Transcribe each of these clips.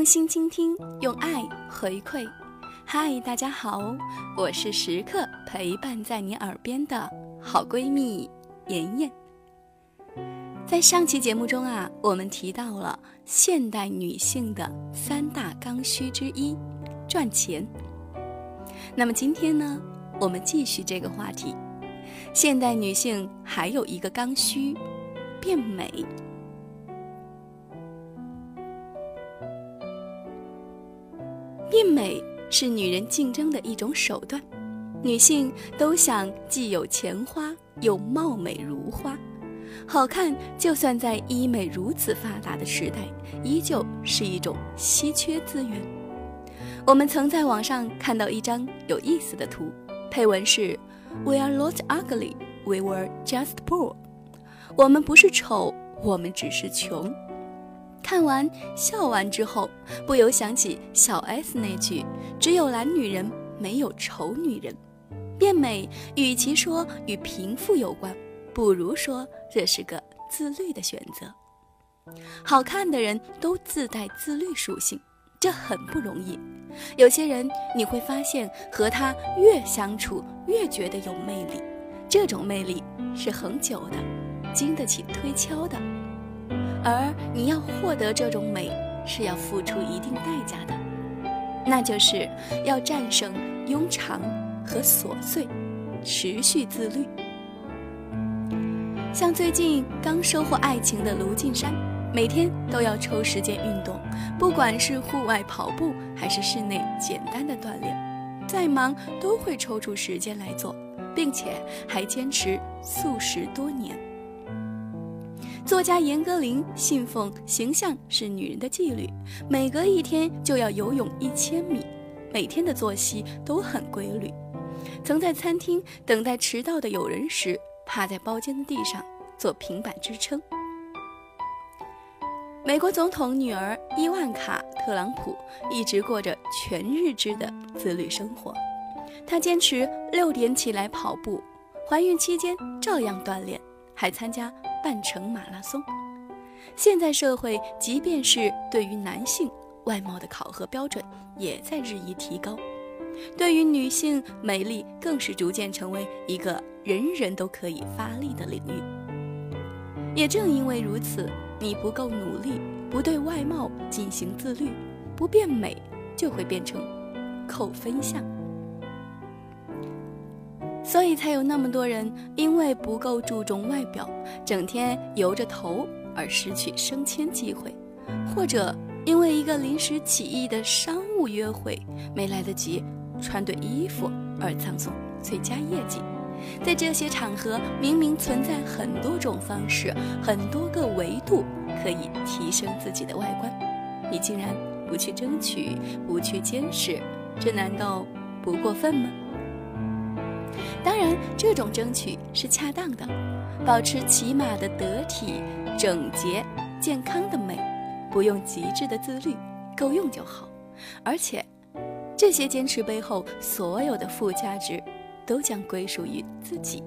用心倾听，用爱回馈。嗨，大家好，我是时刻陪伴在你耳边的好闺蜜妍妍。在上期节目中啊，我们提到了现代女性的三大刚需之一——赚钱。那么今天呢，我们继续这个话题。现代女性还有一个刚需，变美。变美是女人竞争的一种手段，女性都想既有钱花又貌美如花。好看，就算在医美如此发达的时代，依旧是一种稀缺资源。我们曾在网上看到一张有意思的图，配文是 “We are not ugly, we were just poor。”我们不是丑，我们只是穷。看完笑完之后，不由想起小 S 那句：“只有懒女人，没有丑女人。”变美与其说与贫富有关，不如说这是个自律的选择。好看的人都自带自律属性，这很不容易。有些人你会发现，和他越相处越觉得有魅力，这种魅力是恒久的，经得起推敲的。而你要获得这种美，是要付出一定代价的，那就是要战胜庸常和琐碎，持续自律。像最近刚收获爱情的卢靖姗，每天都要抽时间运动，不管是户外跑步还是室内简单的锻炼，再忙都会抽出时间来做，并且还坚持素食多年。作家严歌苓信奉形象是女人的纪律，每隔一天就要游泳一千米，每天的作息都很规律。曾在餐厅等待迟到的友人时，趴在包间的地上做平板支撑。美国总统女儿伊万卡·特朗普一直过着全日制的自律生活，她坚持六点起来跑步，怀孕期间照样锻炼，还参加。半程马拉松。现在社会，即便是对于男性外貌的考核标准也在日益提高，对于女性美丽更是逐渐成为一个人人都可以发力的领域。也正因为如此，你不够努力，不对外貌进行自律，不变美，就会变成扣分项。所以才有那么多人因为不够注重外表，整天油着头而失去升迁机会，或者因为一个临时起意的商务约会没来得及穿对衣服而葬送最佳业绩。在这些场合，明明存在很多种方式、很多个维度可以提升自己的外观，你竟然不去争取、不去坚持，这难道不过分吗？当然，这种争取是恰当的，保持起码的得体、整洁、健康的美，不用极致的自律，够用就好。而且，这些坚持背后所有的附加值，都将归属于自己。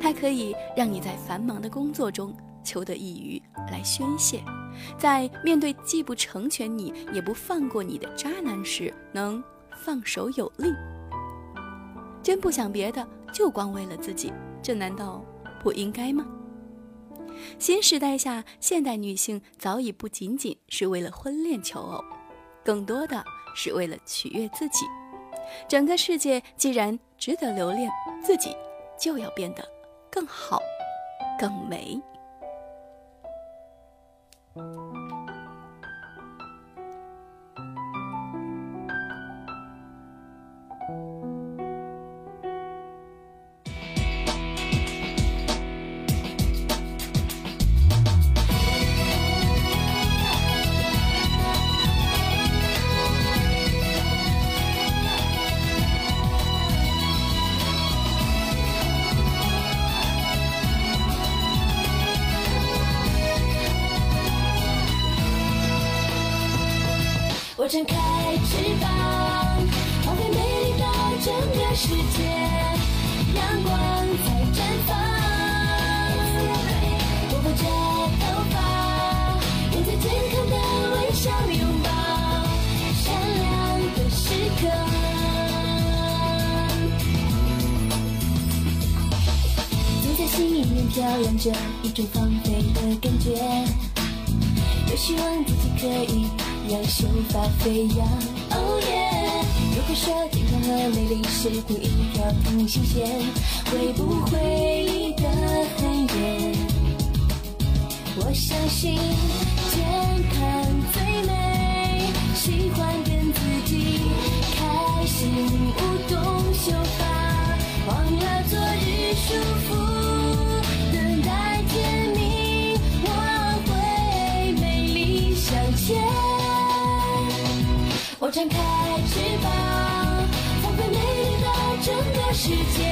它可以让你在繁忙的工作中求得一隅来宣泄，在面对既不成全你也不放过你的渣男时，能放手有力。真不想别的，就光为了自己，这难道不应该吗？新时代下，现代女性早已不仅仅是为了婚恋求偶，更多的是为了取悦自己。整个世界既然值得留恋，自己就要变得更好、更美。我张开翅膀，放飞美丽的整个世界。阳光在绽放，我不着头发，用最健康的微笑拥抱闪亮的时刻。总在心里面飘扬着一种放飞的感觉，多希望自己可以。让秀发飞扬。Oh yeah！如果说健康和美丽是同一条平行线，会不会离得很远？我相信健康最我张开翅膀，放。飞美丽的整个世界，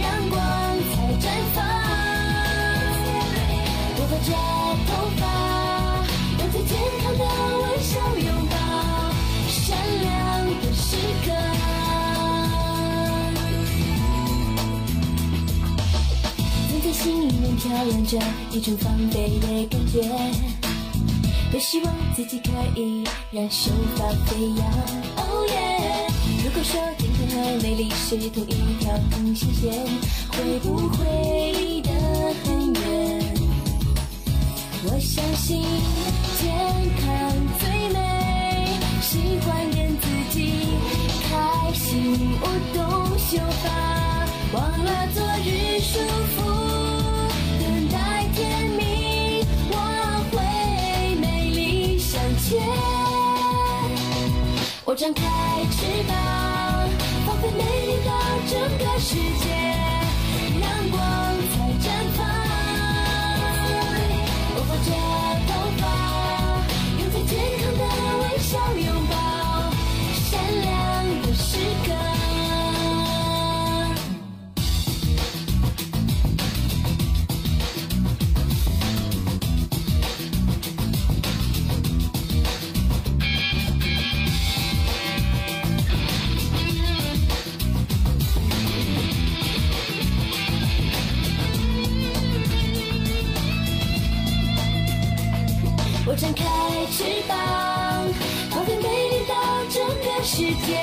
让光彩绽放。我把这头发用最健康的微笑拥抱闪亮的时刻。总在心里面飘扬着一种防备的感觉。多希望自己可以让秀发飞扬。Oh yeah！如果说健康和美丽是同一条平行线，会不会离得很远？我相信健康最美，喜欢跟自己开心舞动秀发，忘了昨日束缚，我张开翅膀，放飞美丽的整个世界，我张开翅膀，放飞美丽到整个世界，